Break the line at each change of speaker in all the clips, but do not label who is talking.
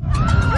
Ah!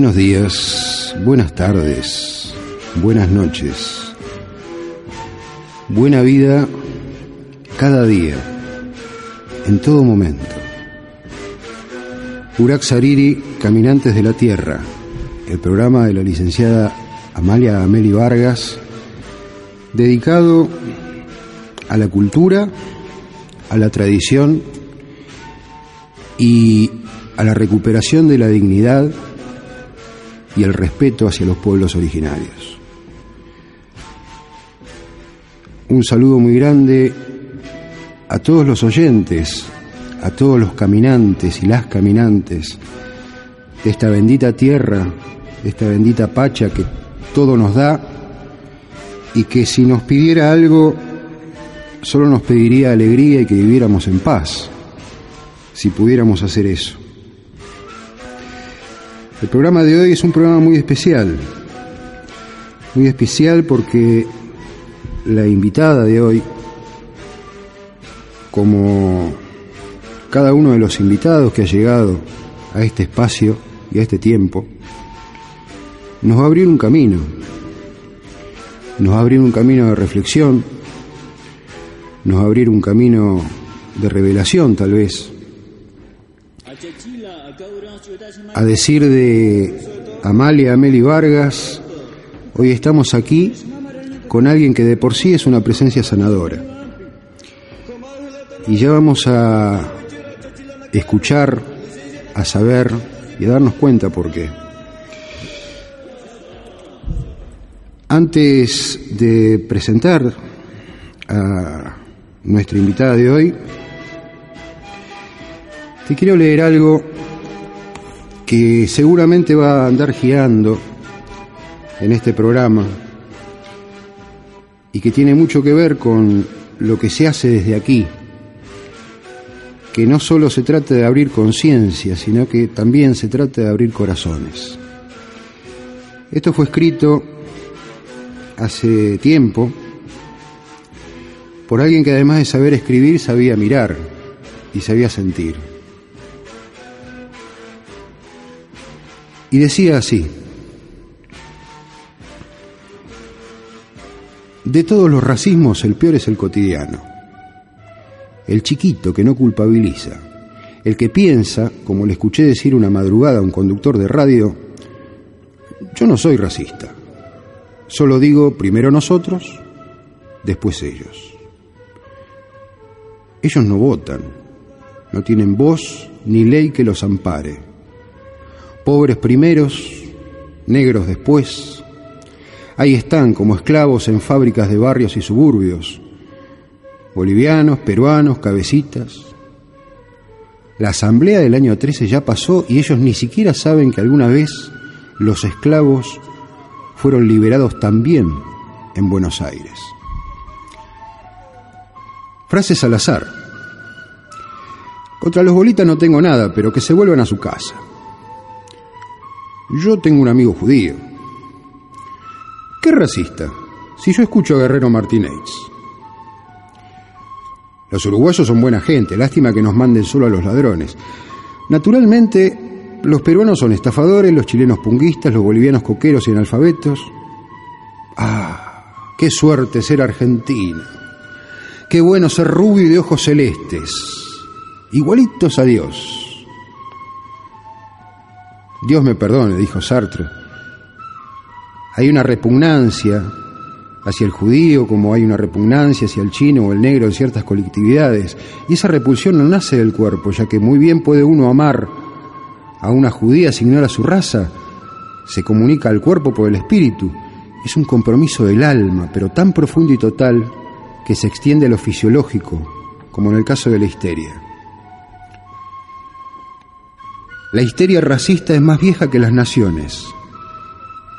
Buenos días, buenas tardes, buenas noches. Buena vida cada día, en todo momento. Urak Sariri, Caminantes de la Tierra, el programa de la licenciada Amalia Ameli Vargas, dedicado a la cultura, a la tradición y a la recuperación de la dignidad y el respeto hacia los pueblos originarios. Un saludo muy grande a todos los oyentes, a todos los caminantes y las caminantes de esta bendita tierra, de esta bendita pacha que todo nos da y que si nos pidiera algo solo nos pediría alegría y que viviéramos en paz, si pudiéramos hacer eso. El programa de hoy es un programa muy especial, muy especial porque la invitada de hoy, como cada uno de los invitados que ha llegado a este espacio y a este tiempo, nos va a abrir un camino, nos va a abrir un camino de reflexión, nos va a abrir un camino de revelación tal vez, a decir de Amalia Ameli Vargas, hoy estamos aquí con alguien que de por sí es una presencia sanadora. Y ya vamos a escuchar, a saber y a darnos cuenta por qué. Antes de presentar a nuestra invitada de hoy, te quiero leer algo que seguramente va a andar girando en este programa y que tiene mucho que ver con lo que se hace desde aquí, que no solo se trata de abrir conciencia, sino que también se trata de abrir corazones. Esto fue escrito hace tiempo por alguien que además de saber escribir sabía mirar y sabía sentir. Y decía así, de todos los racismos el peor es el cotidiano, el chiquito que no culpabiliza, el que piensa, como le escuché decir una madrugada a un conductor de radio, yo no soy racista, solo digo primero nosotros, después ellos. Ellos no votan, no tienen voz ni ley que los ampare pobres primeros, negros después. Ahí están como esclavos en fábricas de barrios y suburbios, bolivianos, peruanos, cabecitas. La asamblea del año 13 ya pasó y ellos ni siquiera saben que alguna vez los esclavos fueron liberados también en Buenos Aires. Frases al azar. Contra los bolitas no tengo nada, pero que se vuelvan a su casa. Yo tengo un amigo judío. ¿Qué racista? Si yo escucho a Guerrero Martínez. Los uruguayos son buena gente, lástima que nos manden solo a los ladrones. Naturalmente, los peruanos son estafadores, los chilenos punguistas, los bolivianos coqueros y analfabetos. Ah, qué suerte ser argentino. Qué bueno ser rubio y de ojos celestes. Igualitos a Dios. Dios me perdone, dijo Sartre. Hay una repugnancia hacia el judío como hay una repugnancia hacia el chino o el negro en ciertas colectividades. Y esa repulsión no nace del cuerpo, ya que muy bien puede uno amar a una judía si ignora su raza. Se comunica al cuerpo por el espíritu. Es un compromiso del alma, pero tan profundo y total que se extiende a lo fisiológico, como en el caso de la histeria. La histeria racista es más vieja que las naciones.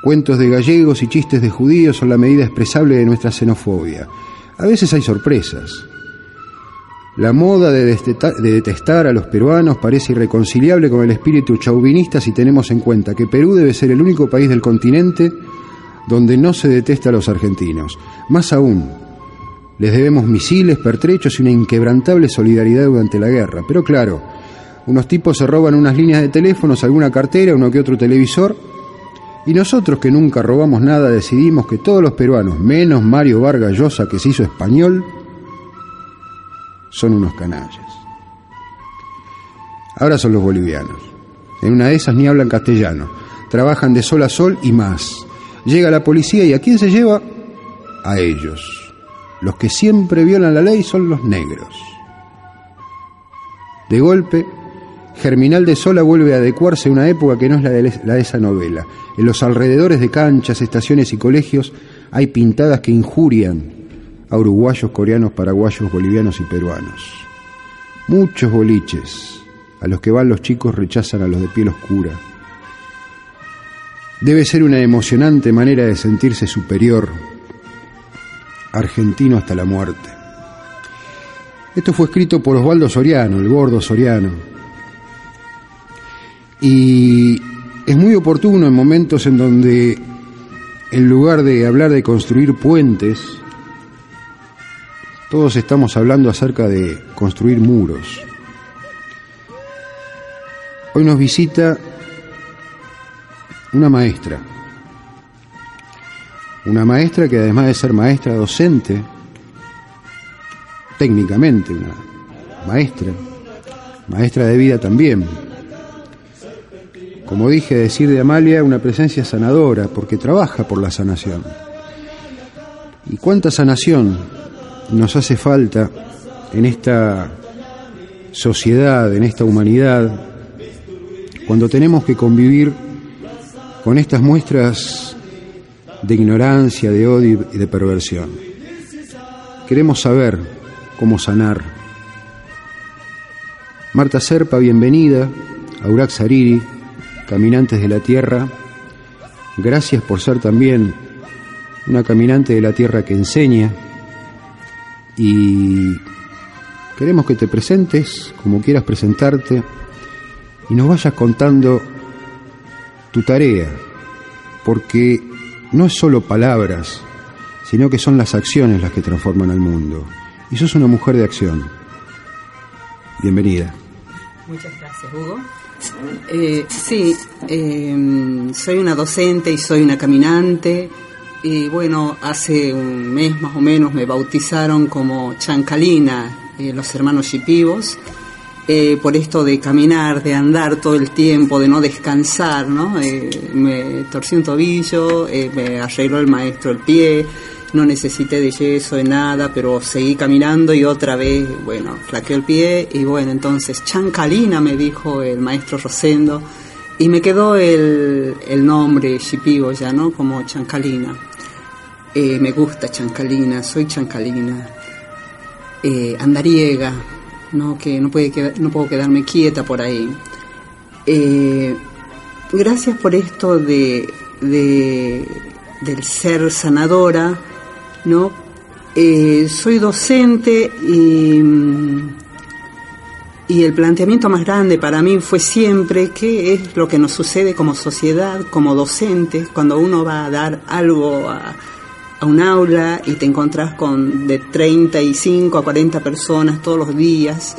Cuentos de gallegos y chistes de judíos son la medida expresable de nuestra xenofobia. A veces hay sorpresas. La moda de, detestar a los peruanos parece irreconciliable con el espíritu chauvinista si tenemos en cuenta que Perú debe ser el único país del continente donde no se detesta a los argentinos. Más aún, les debemos misiles, pertrechos y una inquebrantable solidaridad durante la guerra. Pero claro, unos tipos se roban unas líneas de teléfonos, alguna cartera, uno que otro televisor, y nosotros que nunca robamos nada decidimos que todos los peruanos, menos Mario Vargas Llosa que se hizo español, son unos canallas. Ahora son los bolivianos. En una de esas ni hablan castellano. Trabajan de sol a sol y más. Llega la policía y ¿a quién se lleva? A ellos. Los que siempre violan la ley son los negros. De golpe, Germinal de Sola vuelve a adecuarse a una época que no es la de, la de esa novela. En los alrededores de canchas, estaciones y colegios hay pintadas que injurian a uruguayos, coreanos, paraguayos, bolivianos y peruanos. Muchos boliches a los que van los chicos rechazan a los de piel oscura. Debe ser una emocionante manera de sentirse superior, argentino hasta la muerte. Esto fue escrito por Osvaldo Soriano, el gordo Soriano, y es muy oportuno en momentos en donde, en lugar de hablar de construir puentes, todos estamos hablando acerca de construir muros. Hoy nos visita una maestra, una maestra que además de ser maestra docente, técnicamente una maestra, maestra de vida también, como dije, decir de Amalia, una presencia sanadora, porque trabaja por la sanación. ¿Y cuánta sanación nos hace falta en esta sociedad, en esta humanidad, cuando tenemos que convivir con estas muestras de ignorancia, de odio y de perversión? Queremos saber cómo sanar. Marta Serpa, bienvenida. Aurax Sariri, caminantes de la tierra, gracias por ser también una caminante de la tierra que enseña y Queremos que te presentes como quieras presentarte y nos vayas contando tu tarea, porque no es solo palabras, sino que son las acciones las que transforman al mundo. Y sos una mujer de acción. Bienvenida.
Muchas gracias, Hugo. Eh, sí, eh, soy una docente y soy una caminante. Y bueno, hace un mes más o menos me bautizaron como Chancalina, eh, los hermanos Chipivos, por esto de caminar, de andar todo el tiempo, de no descansar, ¿no? me torcí un tobillo, me arregló el maestro el pie, no necesité de yeso, de nada, pero seguí caminando y otra vez, bueno, flaqueó el pie y bueno, entonces Chancalina me dijo el maestro Rosendo y me quedó el, el nombre Shipigo ya, ¿no? Como Chancalina. Eh, me gusta Chancalina, soy Chancalina. Eh, andariega, ¿no? Que no, puede no puedo quedarme quieta por ahí. Eh, gracias por esto de, de, del ser sanadora ¿no? Eh, soy docente y, y, el planteamiento más grande para mí fue siempre qué es lo que nos sucede como sociedad, como docentes, cuando uno va a dar algo a, un aula y te encontrás con de 35 a 40 personas todos los días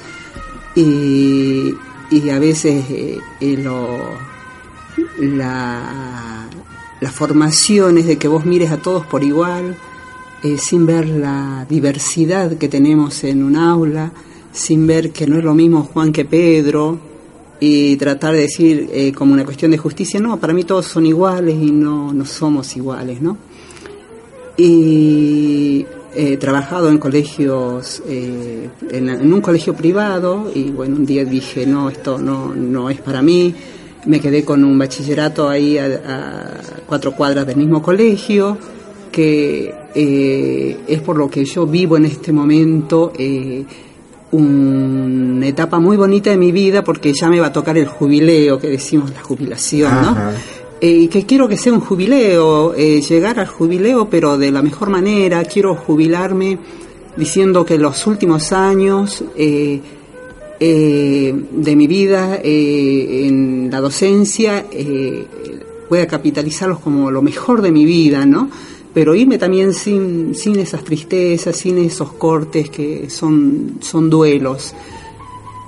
y, y a veces eh, eh, lo, la, de que vos mires a todos por igual, eh, sin ver la diversidad que tenemos en un aula, sin ver que no es lo mismo Juan que Pedro, y tratar de decir eh, como una cuestión de justicia, no, para mí todos son iguales y no, no somos iguales, ¿no? Y he trabajado en colegios, eh, en, un colegio privado, y bueno, un día dije, no, esto no, no es para mí, me quedé con un bachillerato ahí a, a cuatro cuadras del mismo colegio, que eh, es por lo que yo vivo en este momento eh, una etapa muy bonita de mi vida porque ya me va a tocar el jubileo, que decimos la jubilación, ¿no? Eh, y que quiero que sea un jubileo, llegar al jubileo, pero de la mejor manera, quiero jubilarme diciendo que los últimos años de mi vida en la docencia voy a capitalizarlos como lo mejor de mi vida, ¿no? Pero irme también sin, sin esas tristezas, sin esos cortes que son, son duelos.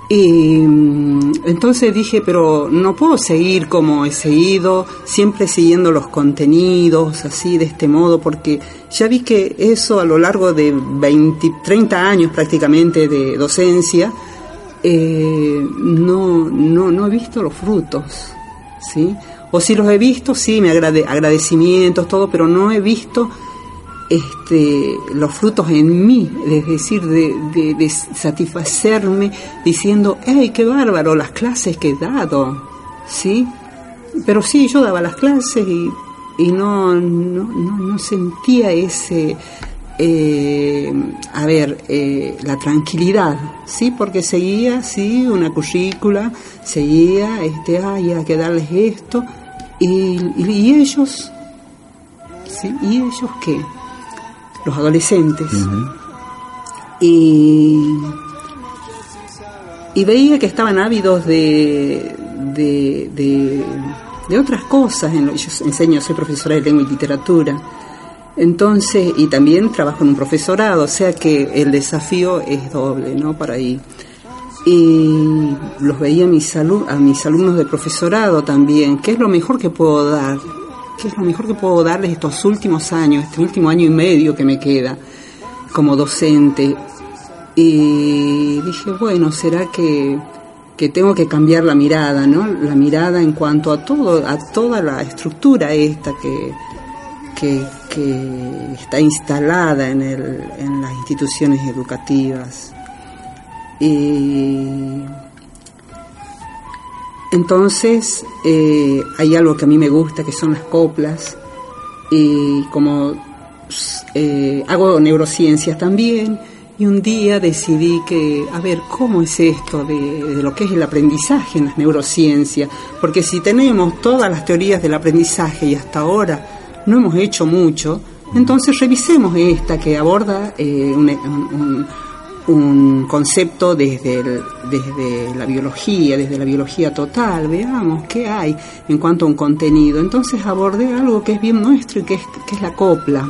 Y mm, entonces dije, pero no puedo seguir como he seguido, siempre siguiendo los contenidos, así, de este modo, porque ya vi que eso a lo largo de 20, 30 años prácticamente de docencia, eh, no, no, no he visto los frutos, ¿sí? O si los he visto, sí, me agrade, agradecimientos, todo, pero no he visto este, los frutos en mí, es decir, de, satisfacerme diciendo, ¡ay, qué bárbaro las clases que he dado! ¿Sí? Pero sí, yo daba las clases y, y no, no, no, sentía ese, eh, a ver, eh, la tranquilidad, ¿sí? Porque seguía, sí, una currícula, seguía, este, ay, hay que darles esto, y, ellos, ¿sí? ¿Y ellos qué? Los adolescentes. y, y veía que estaban ávidos de, de, de, otras cosas. Yo enseño, soy profesora de lengua y literatura. Entonces, y también trabajo en un profesorado, o sea que el desafío es doble, ¿no? Para ahí y los veía a mis, a mis alumnos de profesorado también. ¿Qué es lo mejor que puedo dar? ¿Qué es lo mejor que puedo darles estos últimos años, este último año y medio que me queda como docente? Y dije, bueno, ¿será que, que tengo que cambiar la mirada, ¿no? La mirada en cuanto a todo, a toda la estructura esta que, que, que está instalada en, el, en las instituciones educativas entonces eh, hay algo que a mí me gusta, que son las coplas, y como eh, hago neurociencias también, y un día decidí que, a ver, ¿cómo es esto de, lo que es el aprendizaje en las neurociencias? Porque si tenemos todas las teorías del aprendizaje y hasta ahora no hemos hecho mucho, entonces revisemos esta que aborda eh, un, un concepto desde, desde la biología, desde la biología total, veamos qué hay en cuanto a un contenido. Entonces abordé algo que es bien nuestro y que es, que es la copla.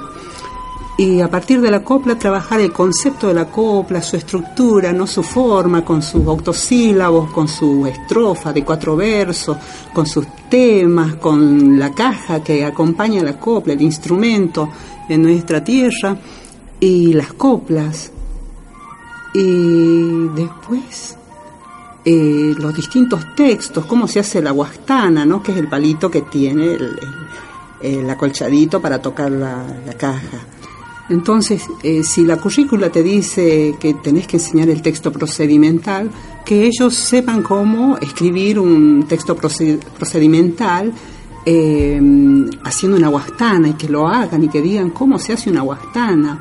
Y a partir de la copla trabajar el concepto de la copla, su estructura, no su forma, con sus autosílabos, con su estrofa de cuatro versos, con sus temas, con la caja que acompaña la copla, el instrumento en nuestra tierra, y las coplas, y después eh, los distintos textos, cómo se hace la guastana, ¿no? que es el palito que tiene el, acolchadito para tocar la, caja. Entonces, eh, si la currícula te dice que tenés que enseñar el texto procedimental, que ellos sepan cómo escribir un texto procedimental eh, haciendo una guastana y que lo hagan y que digan cómo se hace una guastana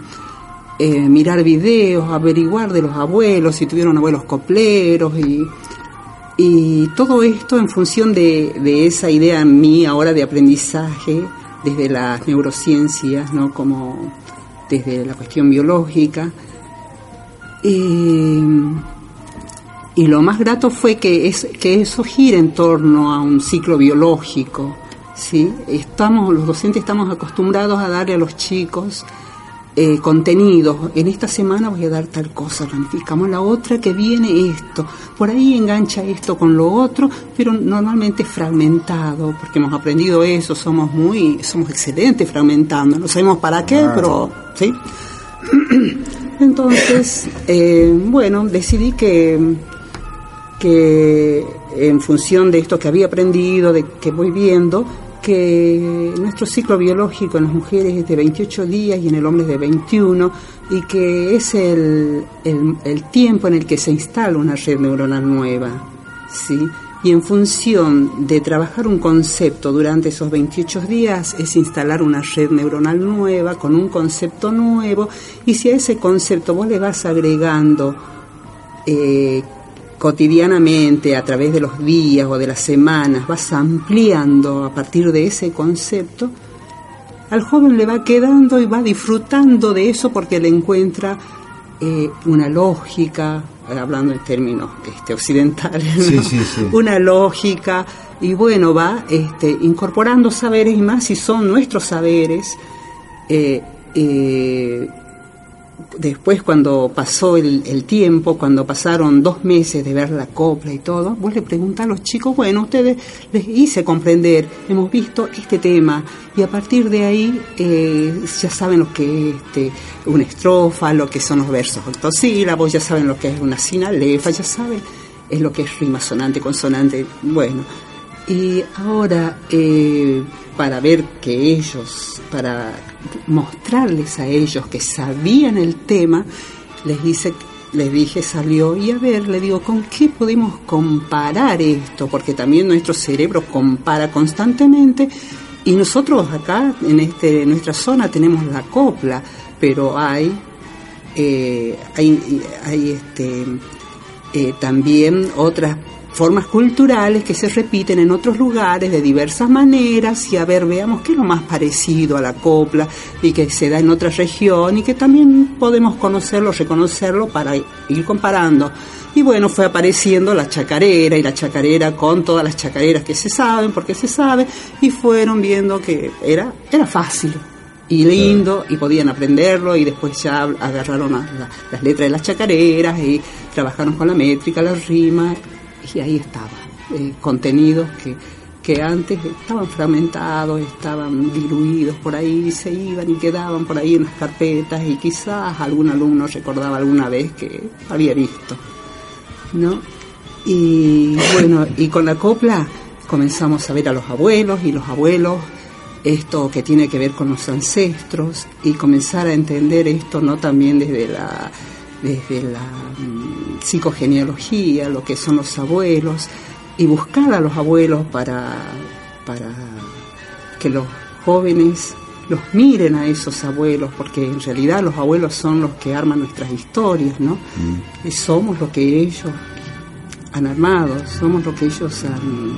eh, mirar videos, averiguar de los abuelos, si tuvieron abuelos copleros y, y todo esto en función de, esa idea mía ahora de aprendizaje desde las neurociencias, ¿no? como desde la cuestión biológica. Y, y lo más grato fue que, es, que eso gira en torno a un ciclo biológico. ¿sí? Estamos, los docentes estamos acostumbrados a darle a los chicos eh, contenidos. En esta semana voy a dar tal cosa, planificamos la otra que viene esto. Por ahí engancha esto con lo otro, pero normalmente fragmentado, porque hemos aprendido eso, somos muy, somos excelentes fragmentando. No sabemos para qué, pero sí. Entonces, eh, bueno, decidí que que en función de esto que había aprendido, de que voy viendo, que nuestro ciclo biológico en las mujeres es de 28 días y en el hombre es de 21 y que es el, el, tiempo en el que se instala una red neuronal nueva. ¿sí? Y en función de trabajar un concepto durante esos 28 días es instalar una red neuronal nueva con un concepto nuevo y si a ese concepto vos le vas agregando eh, cotidianamente, a través de los días o de las semanas, vas ampliando a partir de ese concepto, al joven le va quedando y va disfrutando de eso porque le encuentra eh, una lógica, hablando en términos este, occidentales, una lógica, y bueno, va este, incorporando saberes y más si son nuestros saberes. Eh, eh, después cuando pasó el, tiempo, cuando pasaron dos meses de ver la copla y todo, vos le preguntás a los chicos, bueno, ustedes les hice comprender, hemos visto este tema y a partir de ahí eh, ya saben lo que es este, una estrofa, lo que son los versos octosílabos, ya saben lo que es una sinalefa, ya saben es lo que es rima sonante, consonante, bueno. Y ahora, eh, para ver que ellos, para mostrarles a ellos que sabían el tema, les dice les dije salió y a ver, le digo, ¿con qué podemos comparar esto? Porque también nuestro cerebro compara constantemente y nosotros acá en este nuestra zona tenemos la copla, pero hay eh, hay, hay este eh, también otras formas culturales que se repiten en otros lugares de diversas maneras y a ver, veamos qué es lo más parecido a la copla y que se da en otra región y que también podemos conocerlo, reconocerlo para ir comparando. Y bueno, fue apareciendo la chacarera y la chacarera con todas las chacareras que se saben, porque se sabe, y fueron viendo que era, era fácil y lindo y podían aprenderlo y después ya agarraron las letras de las chacareras y trabajaron con la métrica, la rima y ahí estaba, eh, contenidos que, que antes estaban fragmentados, estaban diluidos por ahí, se iban y quedaban por ahí en las carpetas y quizás algún alumno recordaba alguna vez que había visto, ¿no? Y bueno, y con la copla comenzamos a ver a los abuelos y los abuelos esto que tiene que ver con los ancestros y comenzar a entender esto no también desde la desde la mm, psicogenealogía, lo que son los abuelos, y buscar a los abuelos para, para que los jóvenes los miren a esos abuelos, porque en realidad los abuelos son los que arman nuestras historias, ¿no? Mm. Y somos lo que ellos han armado, somos lo que ellos han,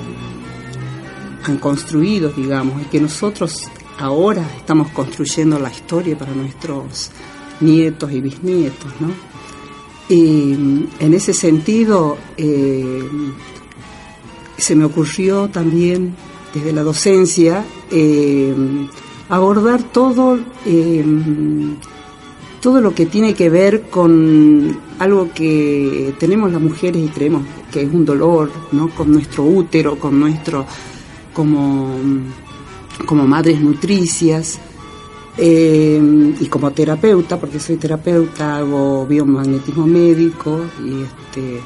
han construido, digamos, y que nosotros ahora estamos construyendo la historia para nuestros nietos y bisnietos, ¿no? Y en ese sentido eh, se me ocurrió también desde la docencia eh, abordar todo, eh, todo lo que tiene que ver con algo que tenemos las mujeres y creemos que es un dolor, ¿no? con nuestro útero, con nuestro, como, como madres nutricias. Eh, y como terapeuta, porque soy terapeuta, hago biomagnetismo médico y este,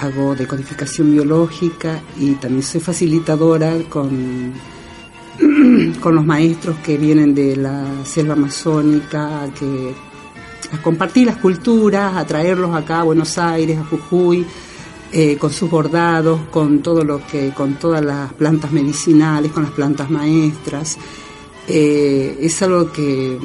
hago decodificación biológica y también soy facilitadora con, con los maestros que vienen de la selva amazónica, que, a compartir las culturas, a traerlos acá a Buenos Aires, a Jujuy, eh, con sus bordados, con todo lo que, con todas las plantas medicinales, con las plantas maestras. Eh, es algo que,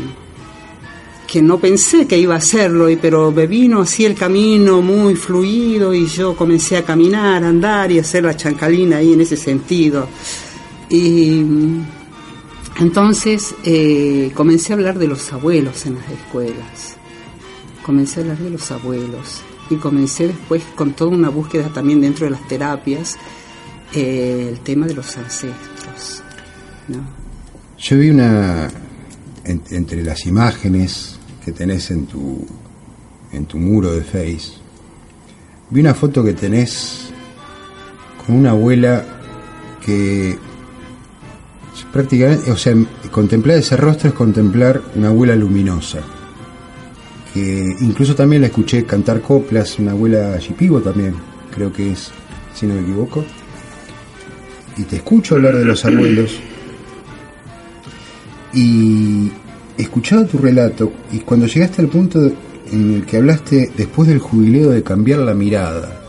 que no pensé que iba a hacerlo, pero me vino así el camino muy fluido y yo comencé a caminar, andar y hacer la chancalina ahí en ese sentido. Y entonces eh, comencé a hablar de los abuelos en las escuelas, comencé a hablar de los abuelos y comencé después con toda una búsqueda también dentro de las terapias, eh, el tema de los ancestros. ¿no?
Yo vi una, entre las imágenes que tenés en tu, en tu muro de Face, vi una foto que tenés con una abuela que prácticamente, o sea, contemplar ese rostro es contemplar una abuela luminosa. Que incluso también la escuché cantar coplas, una abuela yipigo también, creo que es, si no me equivoco. Y te escucho hablar de los abuelos y escuchaba tu relato y cuando llegaste al punto en el que hablaste después del jubileo de cambiar la mirada,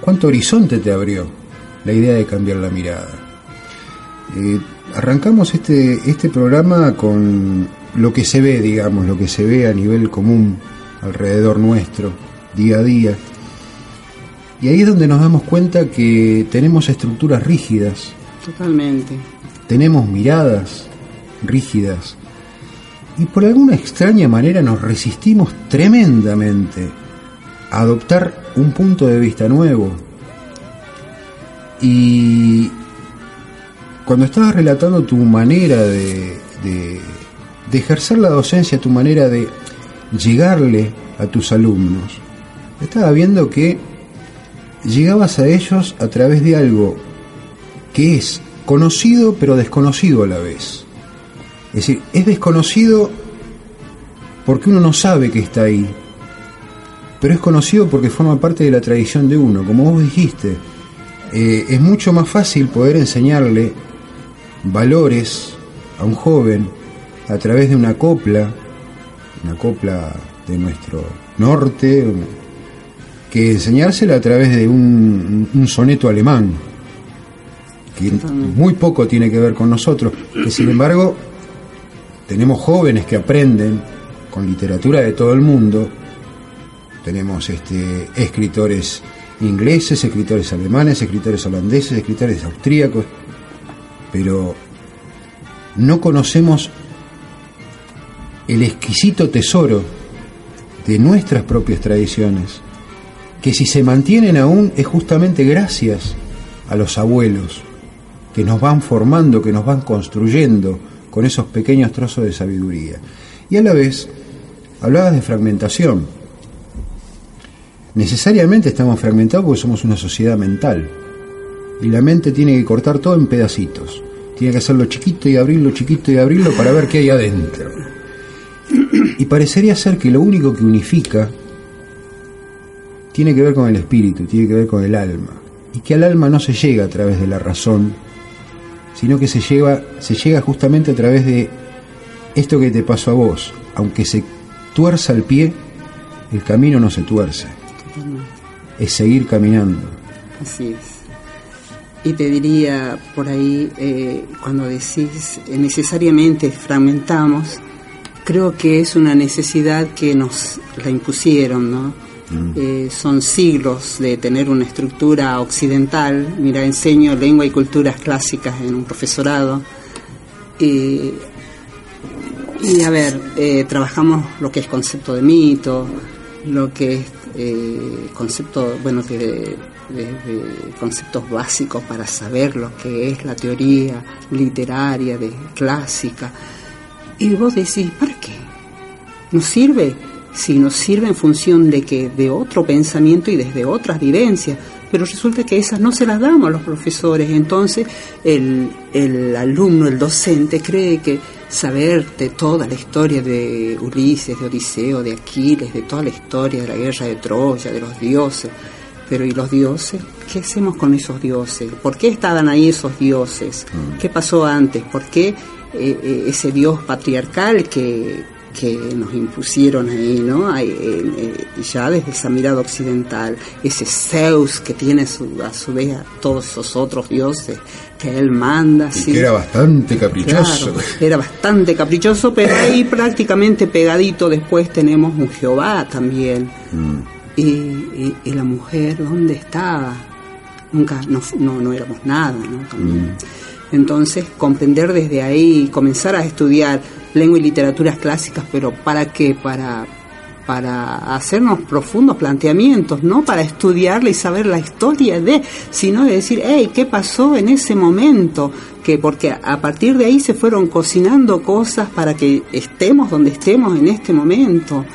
¿cuánto horizonte te abrió la idea de cambiar la mirada? Eh, arrancamos este, este programa con lo que se ve, digamos, lo que se ve a nivel común alrededor nuestro, día a día. Y ahí es donde nos damos cuenta que tenemos estructuras rígidas.
Totalmente
tenemos miradas rígidas y por alguna extraña manera nos resistimos tremendamente a adoptar un punto de vista nuevo. Y cuando estabas relatando tu manera de, ejercer la docencia, tu manera de llegarle a tus alumnos, estaba viendo que llegabas a ellos a través de algo que es conocido pero desconocido a la vez. Es decir, es desconocido porque uno no sabe que está ahí, pero es conocido porque forma parte de la tradición de uno. Como vos dijiste, eh, es mucho más fácil poder enseñarle valores a un joven a través de una copla, una copla de nuestro norte, que enseñársela a través de un, un soneto alemán que muy poco tiene que ver con nosotros, que sin embargo tenemos jóvenes que aprenden con literatura de todo el mundo, tenemos este, escritores ingleses, escritores alemanes, escritores holandeses, escritores austríacos, pero no conocemos el exquisito tesoro de nuestras propias tradiciones, que si se mantienen aún es justamente gracias a los abuelos, que nos van formando, que nos van construyendo con esos pequeños trozos de sabiduría. Y a la vez, hablabas de fragmentación. Necesariamente estamos fragmentados porque somos una sociedad mental. Y la mente tiene que cortar todo en pedacitos. Tiene que hacerlo chiquito y abrirlo, chiquito y abrirlo para ver qué hay adentro. Y parecería ser que lo único que unifica tiene que ver con el espíritu, tiene que ver con el alma. Y que al alma no se llega a través de la razón, sino que se, lleva, se llega justamente a través de esto que te pasó a vos. Aunque se tuerza el pie, el camino no se tuerce. Es seguir caminando.
Así es. Y te diría por ahí, eh, cuando decís eh, necesariamente fragmentamos, creo que es una necesidad que nos la impusieron, ¿no? Mm. Eh, son siglos de tener una estructura occidental. Mira, enseño lengua y culturas clásicas en un profesorado. Y a ver, eh, trabajamos lo que es concepto de mito, lo que es eh, concepto, bueno, que de, conceptos básicos para saber lo que es la teoría literaria, de clásica. Y vos decís, ¿para qué? ¿Nos sirve? Si nos sirve en función de que de otro pensamiento y desde otras vivencias, pero resulta que esas no se las damos a los profesores. Entonces el, el alumno, el docente, cree que saber de toda la historia de Ulises, de Odiseo, de Aquiles, de toda la historia de la guerra de Troya, de los dioses. Pero ¿y los dioses? ¿Qué hacemos con esos dioses? ¿Por qué estaban ahí esos dioses? Mm. ¿Qué pasó antes? ¿Por qué eh, eh, ese dios patriarcal que, que nos impusieron ahí, ¿no? ya desde esa mirada occidental, ese Zeus que tiene a su vez a todos esos otros dioses que él manda.
Y que era bastante caprichoso.
era bastante caprichoso, pero ahí prácticamente pegadito después tenemos un Jehová también. Mm. Y, la mujer, ¿dónde estaba? Nunca, no, no, éramos nada, ¿no? Mm. Entonces, comprender desde ahí, comenzar a estudiar lengua y literaturas clásicas, pero ¿para qué? Para, para hacernos profundos planteamientos, no para estudiarla y saber la historia de, sino de decir, hey, ¿qué pasó en ese momento? Que porque a partir de ahí se fueron cocinando cosas para que estemos donde estemos en este momento,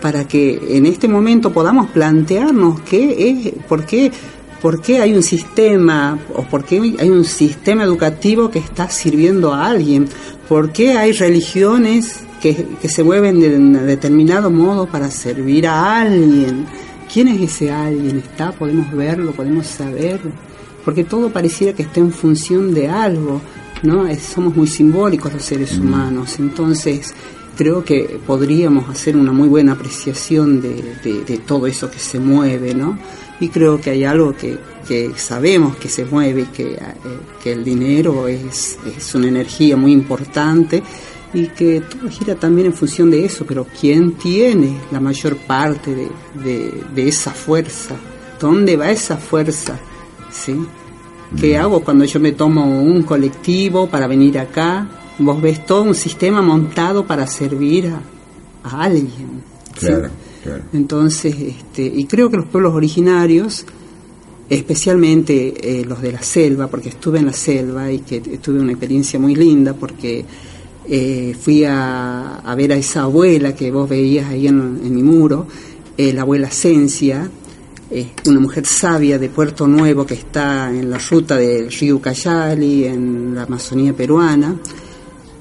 para que en este momento podamos plantearnos qué es, por qué por qué hay un sistema o por qué hay un sistema educativo que está sirviendo a alguien, por qué hay religiones que, se mueven de un determinado modo para servir a alguien. ¿Quién es ese alguien? ¿Está? ¿Podemos verlo? ¿Podemos saber? Porque todo pareciera que está en función de algo, ¿no? somos muy simbólicos los seres mm. humanos, entonces creo que podríamos hacer una muy buena apreciación de, de todo eso que se mueve, ¿no? y creo que hay algo que, que sabemos que se mueve, que, eh, que el dinero es, es, una energía muy importante y que todo gira también en función de eso, pero ¿quién tiene la mayor parte de, de, esa fuerza? ¿Dónde va esa fuerza? ¿Sí? ¿Qué mm. hago cuando yo me tomo un colectivo para venir acá? Vos ves todo un sistema montado para servir a, a alguien.
Claro.
Entonces, este, y creo que los pueblos originarios, especialmente eh, los de la selva, porque estuve en la selva y que tuve una experiencia muy linda, porque eh, fui a, ver a esa abuela que vos veías ahí en, mi muro, eh, la abuela Cencia, una mujer sabia de Puerto Nuevo que está en la ruta del río Ucayali, en la Amazonía peruana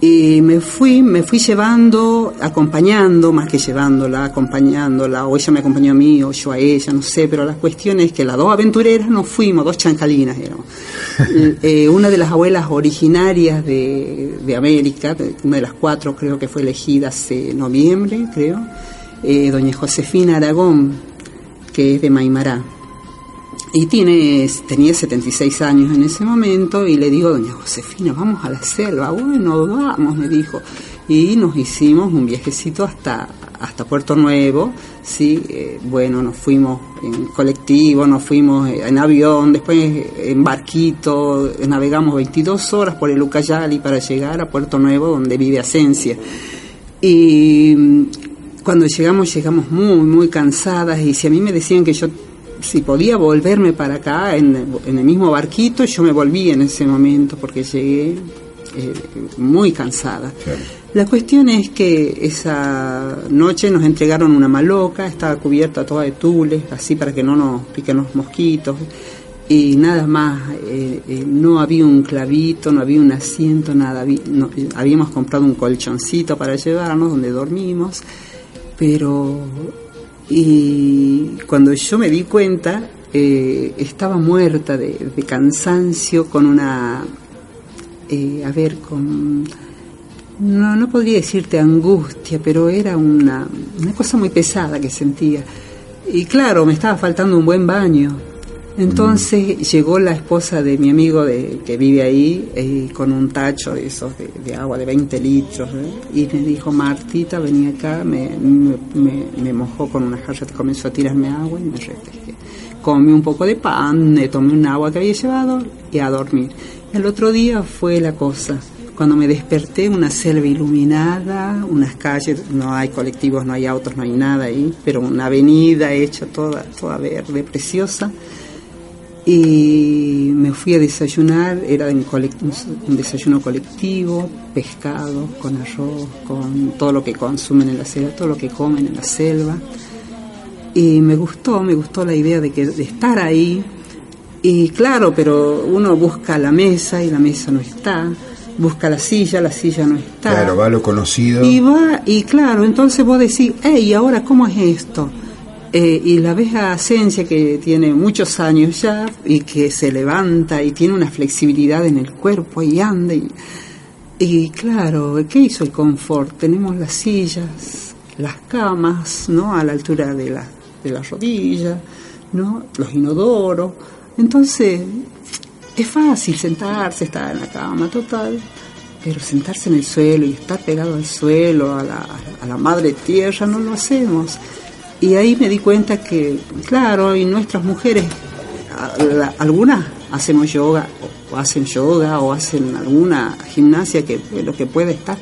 y me fui, me fui llevando, acompañando, más que llevándola, acompañándola, o ella me acompañó a mí, o yo a ella, no sé, pero la cuestión es que las dos aventureras nos fuimos, dos chancalinas éramos. Eh, una de las abuelas originarias de, de, América, una de las cuatro creo que fue elegida hace noviembre, creo, eh, doña Josefina Aragón, que es de Maimará y tiene, tenía 76 años en ese momento y le digo, doña Josefina, vamos a la selva. Bueno, vamos, me dijo. Y nos hicimos un viajecito hasta, hasta Puerto Nuevo. Sí, eh, bueno, nos fuimos en colectivo, nos fuimos en avión, después en barquito, navegamos 22 horas por el Ucayali para llegar a Puerto Nuevo, donde vive Asencia. Y mm, cuando llegamos, llegamos muy, muy cansadas y si a mí me decían que yo si podía volverme para acá en, el mismo barquito, yo me volví en ese momento porque llegué eh, muy cansada. La cuestión es que esa noche nos entregaron una maloca, estaba cubierta toda de tules, así para que no nos piquen los mosquitos, y nada más, eh, eh, no había un clavito, no había un asiento, nada, habíamos comprado un colchoncito para llevarnos donde dormimos, pero y cuando yo me di cuenta, eh, estaba muerta de, cansancio, con una, eh, a ver, con, no, no podría decirte angustia, pero era una, una cosa muy pesada que sentía. Y claro, me estaba faltando un buen baño. Entonces llegó la esposa de mi amigo de, que vive ahí eh, con un tacho de esos de, agua de 20 litros ¿eh? y me dijo, Martita, vení acá, me, me, mojó con una jarra, comenzó a tirarme agua y me refresqué. Comí un poco de pan, me tomé un agua que había llevado y a dormir. El otro día fue la cosa, Cuando me desperté, una selva iluminada, unas calles, no hay colectivos, no hay autos, no hay nada ahí, pero una avenida hecha toda, toda verde, preciosa. Y me fui a desayunar, era un, un desayuno colectivo, pescado, con arroz, con todo lo que consumen en la selva, todo lo que comen en la selva. Y me gustó, me gustó la idea de, que, de estar ahí. Y claro, pero uno busca la mesa y la mesa no está busca la silla, la silla no está.
Claro, va lo conocido.
Y va, y claro, entonces vos decís, hey, ¿ahora cómo es esto? Eh, y la ves a Asencia que tiene muchos años ya y que se levanta y tiene una flexibilidad en el cuerpo y anda. Y, y claro, ¿qué hizo el confort? Tenemos las sillas, las camas, ¿no? A la altura de la, de la rodilla, ¿no? Los inodoros. Entonces, es fácil sentarse, estar en la cama, total, pero sentarse en el suelo y estar pegado al suelo, a la, a la madre tierra, no lo hacemos. Y ahí me di cuenta que, claro, y nuestras mujeres, algunas hacemos yoga, o hacen yoga, o hacen alguna gimnasia que lo que puede estar,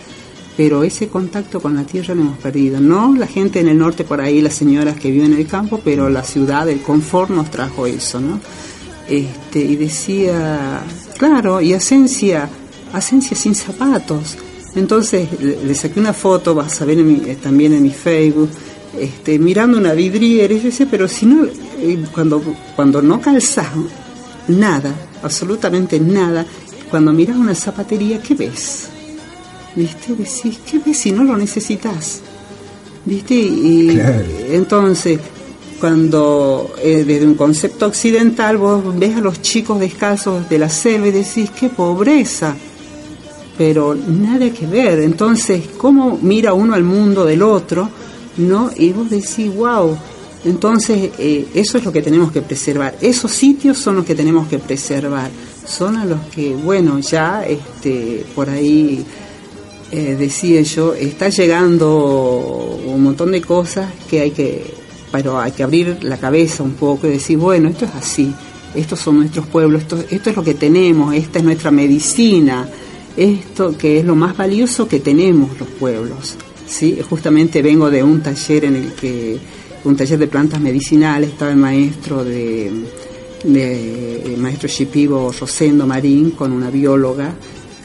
pero ese contacto con la tierra lo hemos perdido. No la gente en el norte por ahí, las señoras que viven en el campo, pero la ciudad, el confort nos trajo eso, ¿no? Este, y decía, claro, y Asencia, Asencia sin zapatos. Entonces le, saqué una foto, vas a ver eh, también en mi Facebook, este, mirando una vidriera, pero si no, eh, cuando, cuando no calzas nada, absolutamente nada, cuando miras una zapatería, ¿qué ves? ¿Viste? Decís, ¿qué ves si no lo necesitas? ¿Viste? Y entonces, cuando eh, desde un concepto occidental vos ves a los chicos descalzos de la selva y decís, qué pobreza, pero nada que ver. Entonces, ¿cómo mira uno al mundo del otro? ¿No? Y vos decís, wow, entonces eh, eso es lo que tenemos que preservar. Esos sitios son los que tenemos que preservar. Son a los que, bueno, ya este, por ahí eh, decía yo, está llegando un montón de cosas que hay que pero hay que abrir la cabeza un poco y decir, bueno, esto es así, estos son nuestros pueblos, esto, esto es lo que tenemos, esta es nuestra medicina, esto que es lo más valioso que tenemos los pueblos. ¿Sí? Justamente vengo de un taller en el que, un taller de plantas medicinales, estaba el maestro de, el maestro Shipibo Rosendo Marín con una bióloga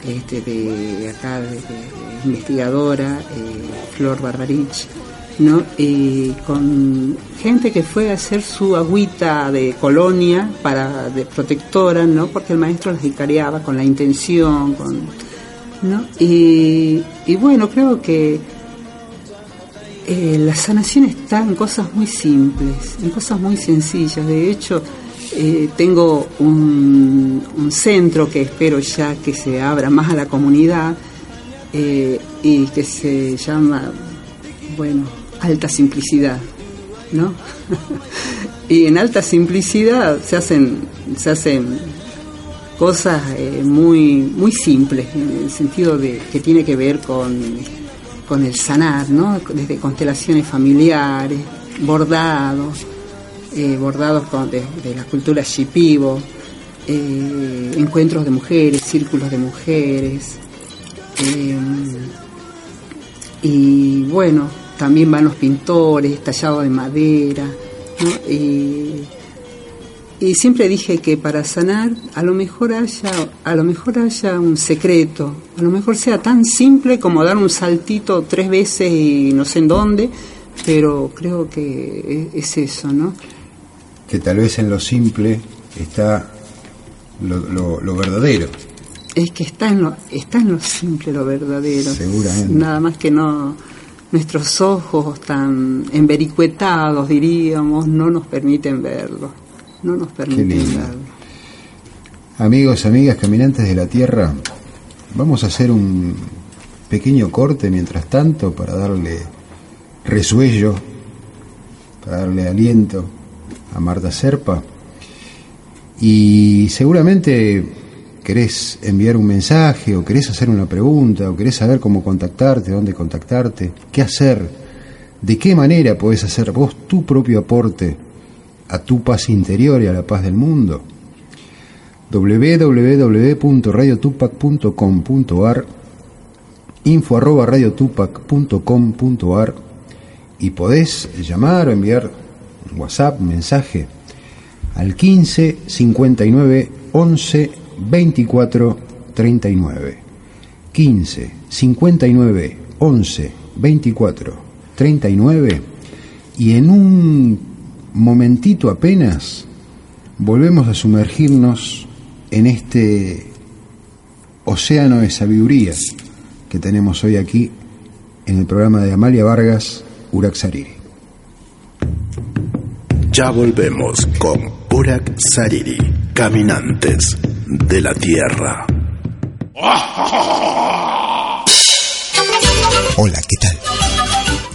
este, de acá, investigadora, eh, Flor Barbarich ¿no? Y con gente que fue a hacer su agüita de colonia para de protectora, ¿no? Porque el maestro las icareaba con la intención, con, ¿no? Y, bueno, creo que eh, la sanación está en cosas muy simples, en cosas muy sencillas. De hecho, eh, tengo un, centro que espero ya que se abra más a la comunidad eh, y que se llama, bueno, alta simplicidad, ¿no? y en alta simplicidad se hacen, se hacen cosas eh, muy, muy simples, en el sentido de que tiene que ver con, con el sanar, ¿no? Desde constelaciones familiares, bordados, eh, bordados de, la cultura shipibo, eh, encuentros de mujeres, círculos de mujeres. y bueno, también van los pintores, tallados de madera, y, siempre dije que para sanar a lo mejor haya, a lo mejor haya un secreto, a lo mejor sea tan simple como dar un saltito tres veces y no sé en dónde, pero creo que es, eso, ¿no?
Que tal vez en lo simple está lo, lo, verdadero.
Es que está en lo, está en lo simple lo verdadero.
Seguramente.
Nada más que no nuestros ojos tan envericuetados, diríamos, no nos permiten verlo, no nos permiten verlo.
Amigos, amigas, caminantes de la Tierra, vamos a hacer un pequeño corte mientras tanto para darle resuello, para darle aliento a Marta Serpa. Y seguramente querés enviar un mensaje o querés hacer una pregunta o querés saber cómo contactarte, dónde contactarte, qué hacer, de qué manera podés hacer vos tu propio aporte a tu paz interior y a la paz del mundo, www.radiotupac.com.ar info arroba radiotupac.com.ar y podés llamar o enviar un WhatsApp, un mensaje al 15 59 11 24 39. 15 59 11 24 39 y en un momentito apenas volvemos a sumergirnos en este océano de sabiduría que tenemos hoy aquí en el programa de Amalia Vargas, Uraxariri.
Ya volvemos con Urak Sariri, Caminantes de la Tierra.
Hola, ¿qué tal?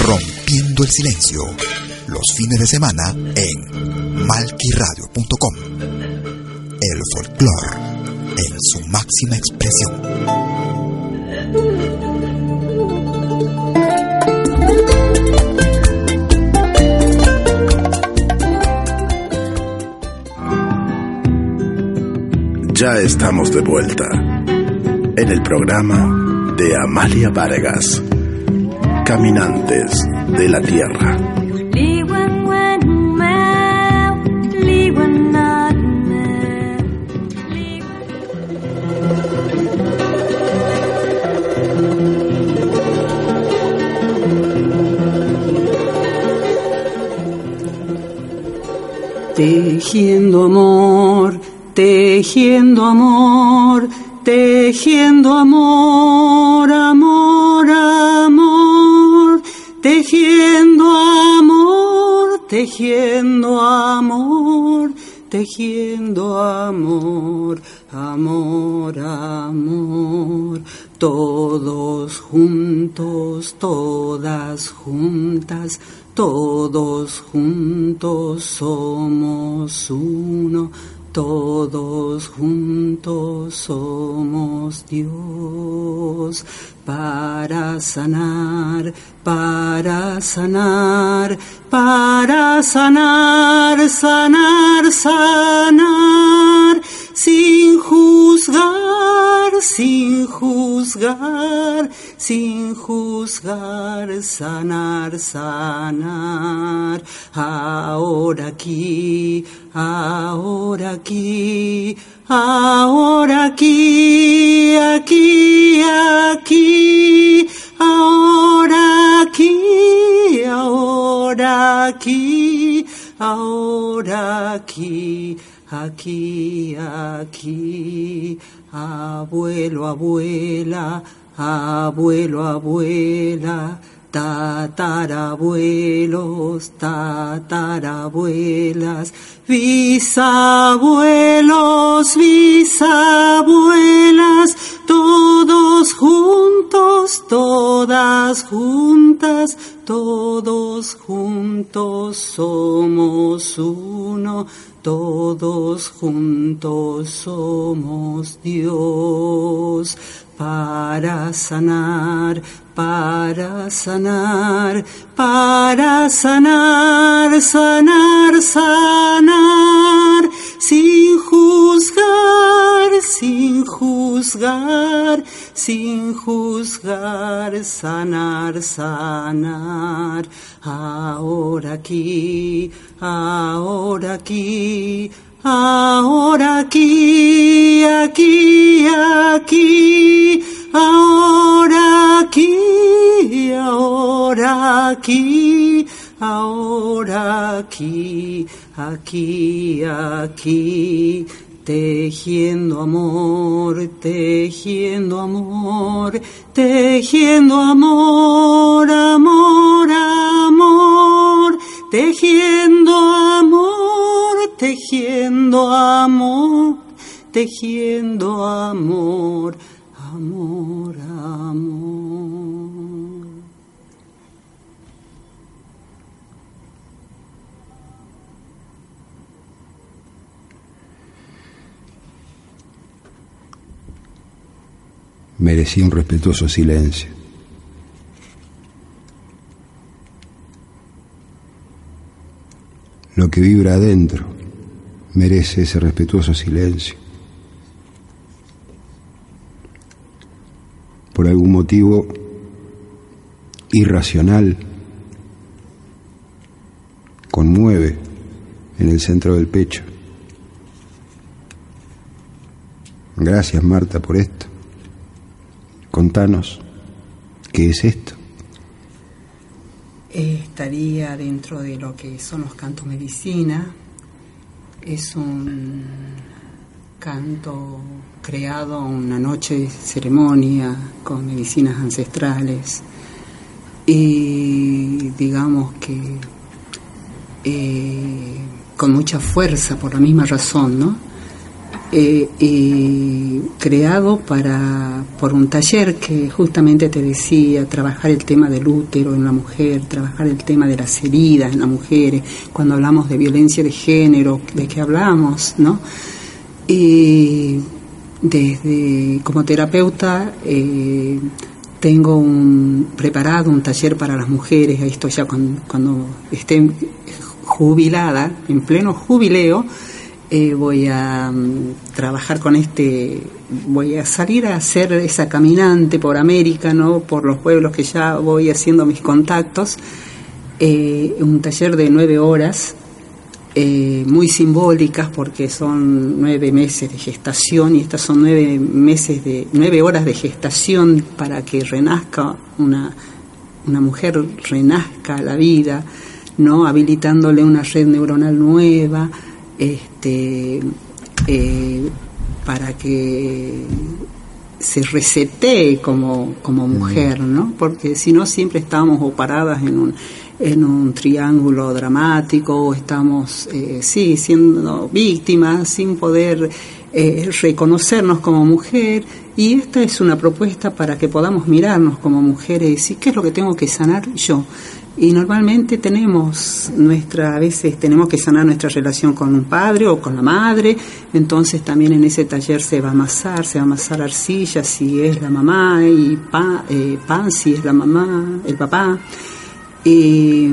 Rompiendo el silencio. Los fines de semana en malquiradio.com. El folclore en su máxima expresión.
Ya estamos de vuelta en el programa de Amalia Vargas. Caminantes de la Tierra.
Tejiendo amor, tejiendo amor, tejiendo amor, amor, tejiendo amor, tejiendo amor, amor, amor, todos juntos, todas juntas, todos juntos somos uno. Todos juntos somos Dios para sanar, para sanar, para sanar, sanar, sanar, sin juzgar, sin juzgar, sin juzgar, sanar, sanar, ahora aquí, ahora aquí, ahora aquí, aquí, aquí, ahora aquí, ahora aquí, ahora aquí, aquí, aquí, abuelo, abuela, abuelo, abuela, tatarabuelos, tatarabuelas, bisabuelos, bisabuelas, todos juntos, todas juntas, todos juntos somos uno, todos juntos somos Dios para sanar, para sanar, para sanar, sanar, sanar, sin juzgar, sin juzgar, sin juzgar, sanar, sanar, ahora aquí, ahora aquí, ahora aquí, aquí, aquí, ahora aquí, ahora aquí, ahora aquí, aquí, aquí. Tejiendo amor, tejiendo amor, tejiendo amor, amor, amor, tejiendo amor, tejiendo amor, tejiendo amor, amor, amor.
Merecí un respetuoso silencio. Lo que vibra adentro merece ese respetuoso silencio. Por algún motivo irracional, conmueve en el centro del pecho. Gracias Marta por esto. Contanos, ¿qué es esto?
Eh, estaría dentro de lo que son los cantos medicina. Es un canto creado una noche ceremonia con medicinas ancestrales y digamos que eh, con mucha fuerza por la misma razón, ¿no? Eh, creado para por un taller que justamente te decía trabajar el tema del útero en la mujer, trabajar el tema de las heridas en las mujeres, cuando hablamos de violencia de género, de qué hablamos, ¿no? Y desde como terapeuta eh, tengo un, preparado un taller para las mujeres, esto ya cuando, cuando esté jubilada, en pleno jubileo, eh, voy a mm, trabajar con este, voy a salir a hacer esa caminante por América, ¿no? por los pueblos que ya voy haciendo mis contactos, eh, un taller de nueve horas, eh, muy simbólicas porque son nueve meses de gestación y estas son nueve meses de nueve horas de gestación para que renazca una, una mujer renazca la vida, no habilitándole una red neuronal nueva, este, eh, para que se resetee como, como mujer, ¿no? Porque si no siempre estamos o paradas en un, en un triángulo dramático o estamos, eh, sí, siendo víctimas sin poder eh, reconocernos como mujer. Y esta es una propuesta para que podamos mirarnos como mujeres y decir, ¿qué es lo que tengo que sanar yo? Y normalmente tenemos nuestra, a veces tenemos que sanar nuestra relación con un padre o con la madre, entonces también en ese taller se va a amasar, se va a amasar arcilla si es la mamá y eh, pan si es la mamá, el papá. Y,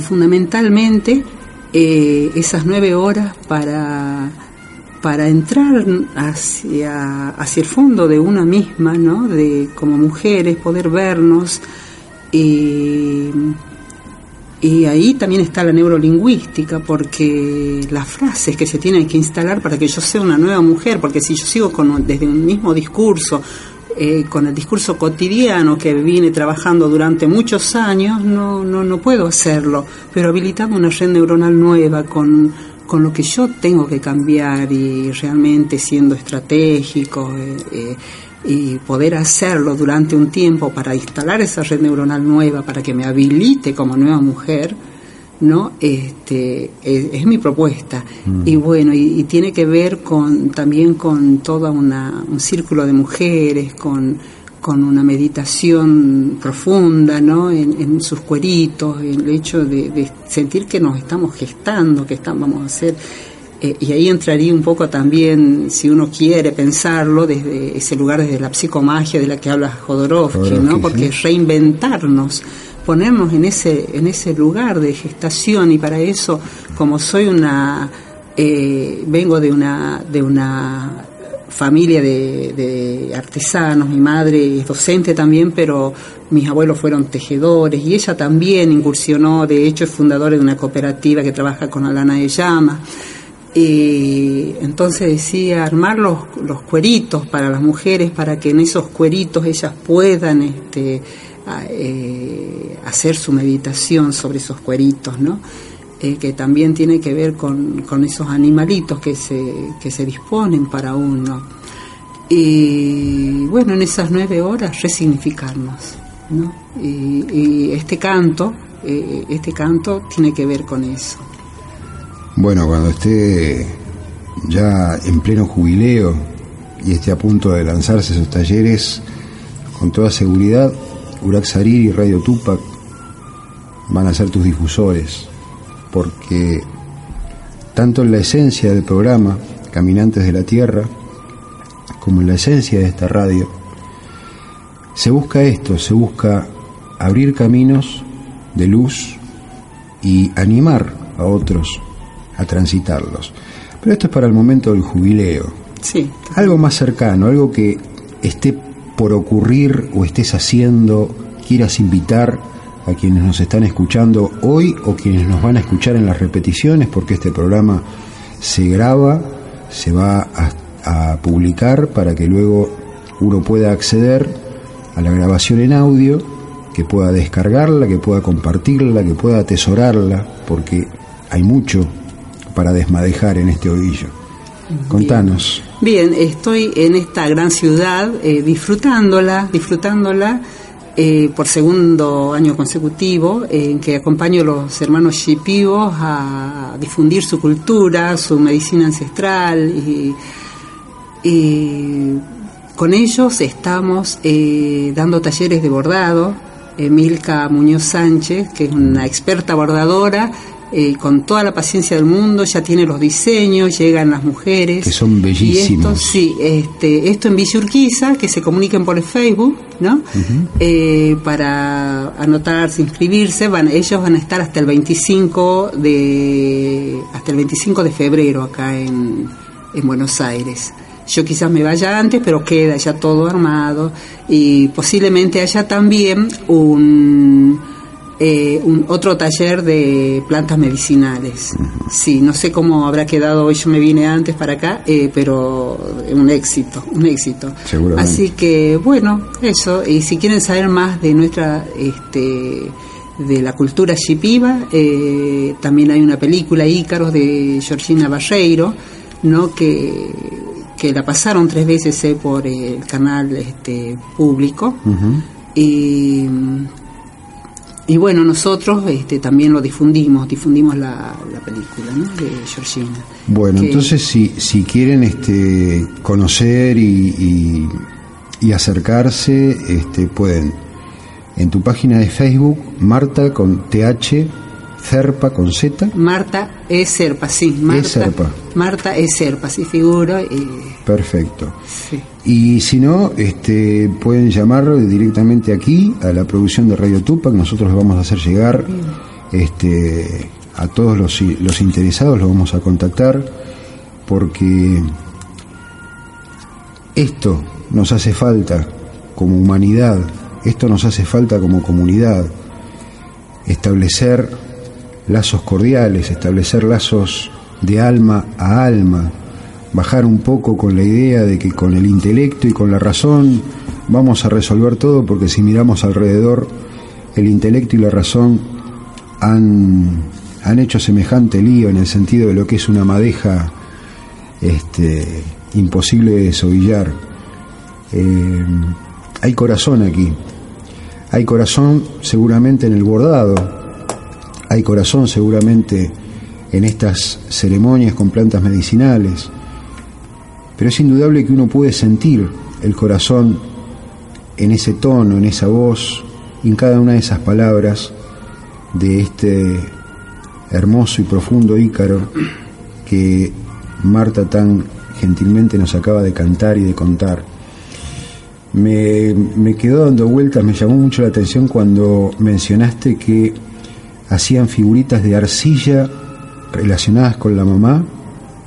fundamentalmente eh, esas nueve horas para, para entrar hacia, hacia el fondo de una misma, ¿no? de como mujeres, poder vernos, y, ahí también está la neurolingüística, porque las frases que se tienen que instalar para que yo sea una nueva mujer, porque si yo sigo con, desde un mismo discurso, eh, con el discurso cotidiano que vine trabajando durante muchos años, no, no, no puedo hacerlo, pero habilitando una red neuronal nueva, con, con lo que yo tengo que cambiar y realmente siendo estratégico eh, eh, y poder hacerlo durante un tiempo para instalar esa red neuronal nueva, para que me habilite como nueva mujer, ¿no? Este, es, mi propuesta. Mm. Y bueno, y, tiene que ver con también con todo un círculo de mujeres, con, con una meditación profunda, ¿no? En, sus cueritos, el hecho de, sentir que nos estamos gestando, que estamos, vamos a hacer eh, y ahí entraría un poco también, si uno quiere pensarlo, desde ese lugar, desde la psicomagia de la que habla Jodorowsky, ¿no? Porque reinventarnos, ponernos en ese, en ese lugar de gestación y para eso, como soy una, eh, vengo de una, de una familia de, de, artesanos, mi madre es docente también, pero mis abuelos fueron tejedores y ella también incursionó, de hecho es fundadora de una cooperativa que trabaja con Alana de Llama. Y entonces decía armar los, cueritos para las mujeres para que en esos cueritos ellas puedan este, eh, hacer su meditación sobre esos cueritos. Eh, que también tiene que ver con, esos animalitos que se, disponen para uno. Y bueno, en esas nueve horas resignificarnos. ¿no? Y, este canto, eh, este canto tiene que ver con eso.
Bueno, cuando esté ya en pleno jubileo y esté a punto de lanzarse esos talleres, con toda seguridad, Urak Sarir y Radio Tupac van a ser tus difusores, porque tanto en la esencia del programa, Caminantes de la Tierra, como en la esencia de esta radio, se busca esto, se busca abrir caminos de luz y animar a otros a transitarlos. Pero esto es para el momento del jubileo.
Sí.
Algo más cercano, algo que esté por ocurrir o estés haciendo, quieras invitar a quienes nos están escuchando hoy o quienes nos van a escuchar en las repeticiones, porque este programa se graba, se va a, a publicar para que luego uno pueda acceder a la grabación en audio, que pueda descargarla, que pueda compartirla, que pueda atesorarla, porque hay mucho para desmadejar en este ovillo. Contanos.
Bien, estoy en esta gran ciudad eh, disfrutándola, disfrutándola eh, por segundo año consecutivo, en que acompaño a los hermanos shipivos a difundir su cultura, su medicina ancestral y, con ellos estamos eh, dando talleres de bordado. Milka Muñoz Sánchez, que es una experta bordadora, eh, con toda la paciencia del mundo, ya tiene los diseños, llegan las mujeres.
Que son bellísimos.
esto, sí, este, esto en Villa que se comuniquen por el Facebook, ¿no? Eh, para anotarse, inscribirse, van, ellos van a estar hasta el 25 de, hasta el 25 de febrero acá en, en Buenos Aires. Yo quizás me vaya antes, pero queda ya todo armado y posiblemente haya también un eh, un, otro taller de plantas medicinales. Sí, no sé cómo habrá quedado hoy, yo me vine antes para acá, eh, pero un éxito, un éxito. Así que, bueno, eso, y si quieren saber más de nuestra, este, de la cultura shipiba, eh, también hay una película, Ícaros, de Georgina Barreiro, ¿no? que que la pasaron tres veces por el canal este público y y bueno, nosotros este, también lo difundimos, difundimos la, película de Georgina.
Bueno, entonces si, si quieren este, conocer y, y, acercarse, este, pueden en tu página de Facebook, Marta con TH, Cerpa con Z.
Marta es Serpa, sí. Marta, es Serpa. Marta es Serpa, sí figuro. Y...
Perfecto. Sí. Y si no, este, pueden llamar directamente aquí a la producción de Radio Tupac. Nosotros lo vamos a hacer llegar este, a todos los, los interesados, lo vamos a contactar porque esto nos hace falta como humanidad, esto nos hace falta como comunidad, establecer lazos cordiales, establecer lazos de alma a alma, bajar un poco con la idea de que con el intelecto y con la razón vamos a resolver todo, porque si miramos alrededor, el intelecto y la razón han han hecho semejante lío en el sentido de lo que es una madeja este, imposible de desovillar. Eh, hay corazón aquí, hay corazón seguramente en el bordado, hay corazón seguramente en estas ceremonias con plantas medicinales, pero es indudable que uno puede sentir el corazón en ese tono, en esa voz, en cada una de esas palabras de este hermoso y profundo Ícaro que Marta tan gentilmente nos acaba de cantar y de contar. Me, me, quedó dando vueltas, me llamó mucho la atención cuando mencionaste que hacían figuritas de arcilla relacionadas con la mamá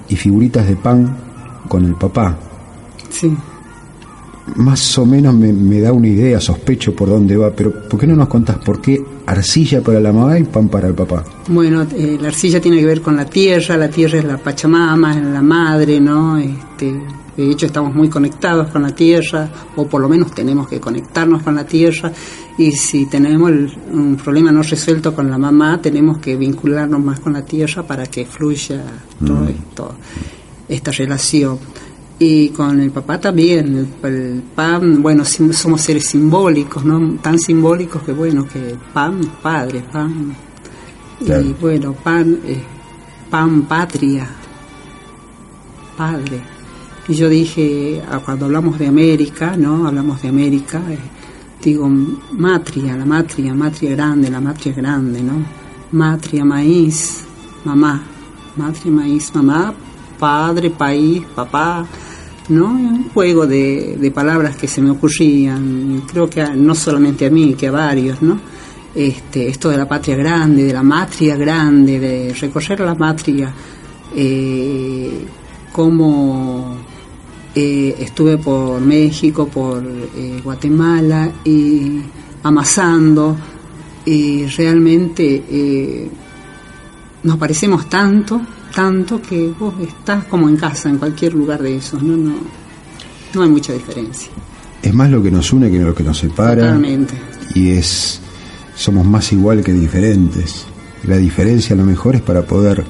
y figuritas de pan con el papá.
Sí
más o menos me, da una idea, sospecho por dónde va, pero ¿por qué no nos contás por qué arcilla para la mamá y pan para el papá?
Bueno, eh, la arcilla tiene que ver con la tierra, la tierra es la Pachamama, es la madre, ¿no? Este, de hecho estamos muy conectados con la tierra, o por lo menos tenemos que conectarnos con la tierra, y si tenemos un problema no resuelto con la mamá, tenemos que vincularnos más con la tierra para que fluya todo mm. esto, esta relación y con el papá también, el, pan, bueno, somos seres simbólicos, ¿no? Tan simbólicos que bueno, que pan, padre, pan. Y bueno, pan, eh, pan, patria, padre. Y yo dije, ah, cuando hablamos de América, ¿no? Hablamos de América, eh, digo, matria, la matria, matria grande, la matria grande, ¿no? Matria, maíz, mamá, matria, maíz, mamá, padre, país, papá, ¿no? Un juego de, palabras que se me ocurrían, creo que no solamente a mí, que a varios, ¿no? Este, esto de la patria grande, de la matria grande, de recorrer la matria, eh, como eh, estuve por México, por eh, Guatemala, y amasando, y realmente nos parecemos tanto, tanto que vos estás como en casa, en cualquier lugar de esos, no, no, no hay mucha diferencia.
Es más lo que nos une que lo que nos separa.
Totalmente.
Y es, somos más igual que diferentes. La diferencia a lo mejor es para poder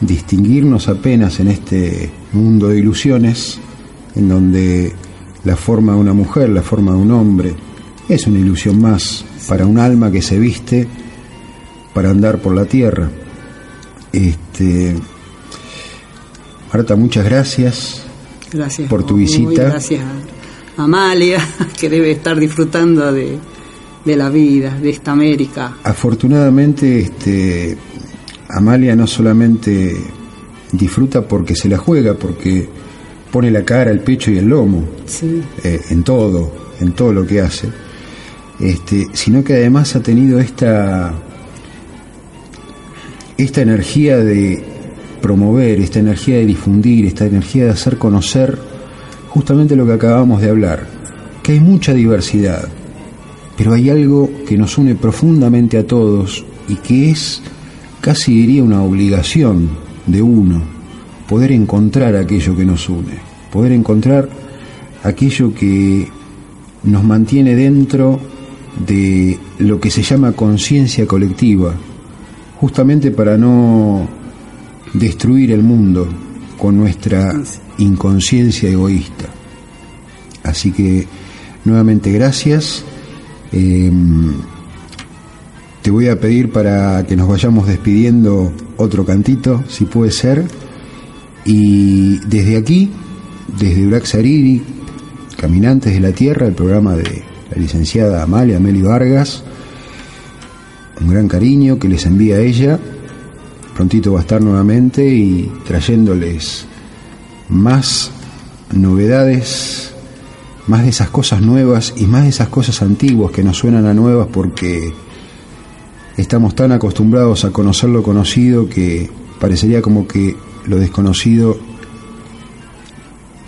distinguirnos apenas en este mundo de ilusiones, en donde la forma de una mujer, la forma de un hombre, es una ilusión más para un alma que se viste para andar por la tierra. Este, Marta, muchas gracias.
Gracias
por tu visita.
Gracias a Amalia, que debe estar disfrutando de, la vida, de esta América.
Afortunadamente, este, Amalia no solamente disfruta porque se la juega, porque pone la cara, el pecho y el lomo eh, en todo, en todo lo que hace, este, sino que además ha tenido esta, esta energía de promover, esta energía de difundir, esta energía de hacer conocer justamente lo que acabamos de hablar, que hay mucha diversidad, pero hay algo que nos une profundamente a todos y que es casi diría una obligación de uno, poder encontrar aquello que nos une, poder encontrar aquello que nos mantiene dentro de lo que se llama conciencia colectiva, justamente para no destruir el mundo con nuestra inconsciencia egoísta. Así que nuevamente gracias. Em, te voy a pedir para que nos vayamos despidiendo otro cantito, si puede ser. Y desde aquí, desde Uraxariri, Caminantes de la Tierra, el programa de la licenciada Amalia Meli Vargas, un gran cariño que les envía a ella prontito va a estar nuevamente y trayéndoles más novedades, más de esas cosas nuevas y más de esas cosas antiguas que nos suenan a nuevas porque estamos tan acostumbrados a conocer lo conocido que parecería como que lo desconocido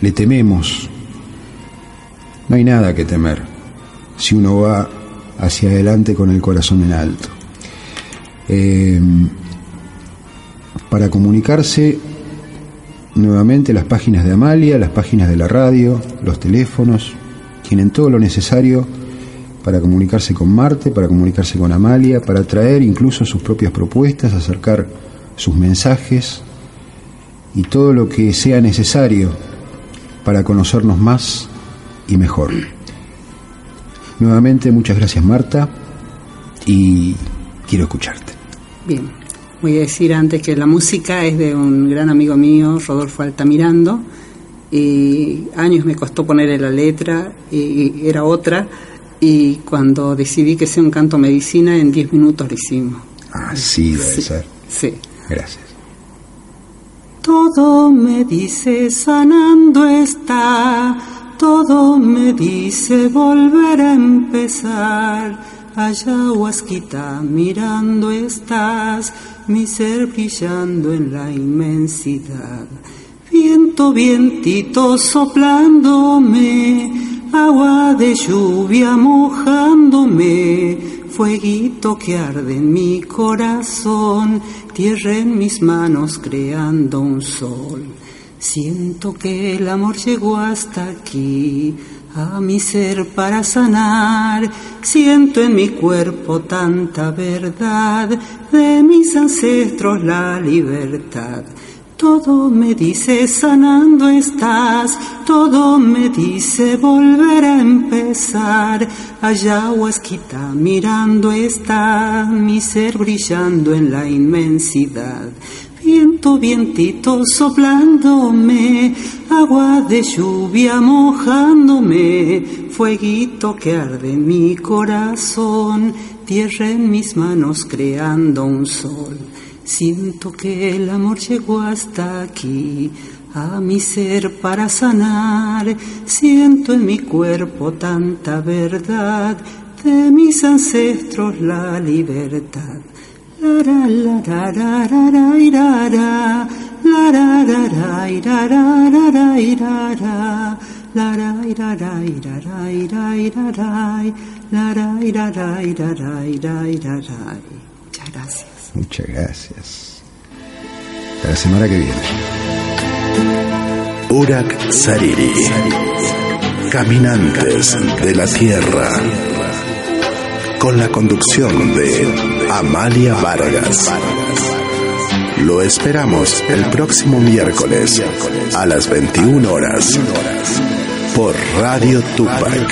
le tememos. No hay nada que temer si uno va hacia adelante con el corazón en alto. Eh, para comunicarse nuevamente las páginas de Amalia, las páginas de la radio, los teléfonos, tienen todo lo necesario para comunicarse con Marte, para comunicarse con Amalia, para traer incluso sus propias propuestas, acercar sus mensajes y todo lo que sea necesario para conocernos más y mejor. Nuevamente, muchas gracias Marta y quiero escucharte.
Bien, voy a decir antes que la música es de un gran amigo mío, Rodolfo Altamirando, y años me costó ponerle la letra, y era otra, y cuando decidí que sea un canto medicina, en 10 minutos lo hicimos.
Así debe ser.
Sí.
Gracias.
Todo me dice sanando está, todo me dice volver a empezar. Allá huasquita mirando estás, mi ser brillando en la inmensidad. Viento, vientito soplándome, agua de lluvia mojándome, fueguito que arde en mi corazón, tierra en mis manos creando un sol. Siento que el amor llegó hasta aquí, a mi ser para sanar. Siento en mi cuerpo tanta verdad, de mis ancestros la libertad. Todo me dice sanando estás, todo me dice volver a empezar. Allá huasquita mirando está, mi ser brillando en la inmensidad. Viento, vientito soplándome, agua de lluvia mojándome, fueguito que arde mi corazón, tierra en mis manos creando un sol. Siento que el amor llegó hasta aquí, a mi ser para sanar. Siento en mi cuerpo tanta verdad, de mis ancestros la libertad. Muchas gracias.
Muchas gracias. La semana que viene.
Urak Sariri. Caminantes de la Tierra. Con la conducción de Amalia Vargas. Lo esperamos el próximo miércoles a las 21 horas por Radio Tupac,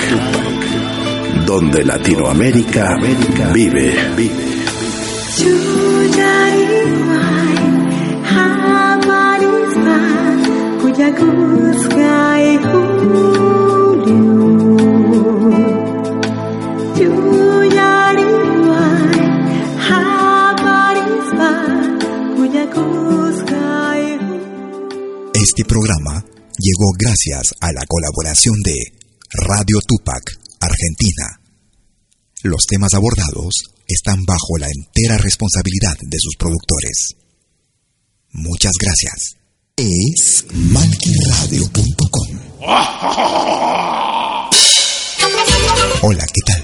donde Latinoamérica vive.
Este programa llegó gracias a la colaboración de Radio Tupac, Argentina. Los temas abordados están bajo la entera responsabilidad de sus productores. Muchas gracias. Es malquiradio.com. Hola, ¿qué tal?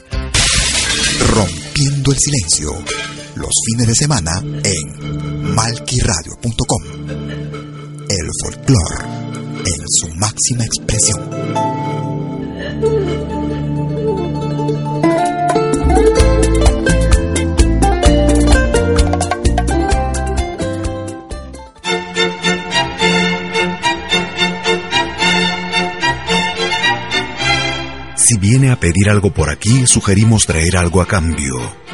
Silencio. Los fines de semana en malquiradio.com el folclore en su máxima expresión.
Si viene a pedir algo por aquí, sugerimos traer algo a cambio.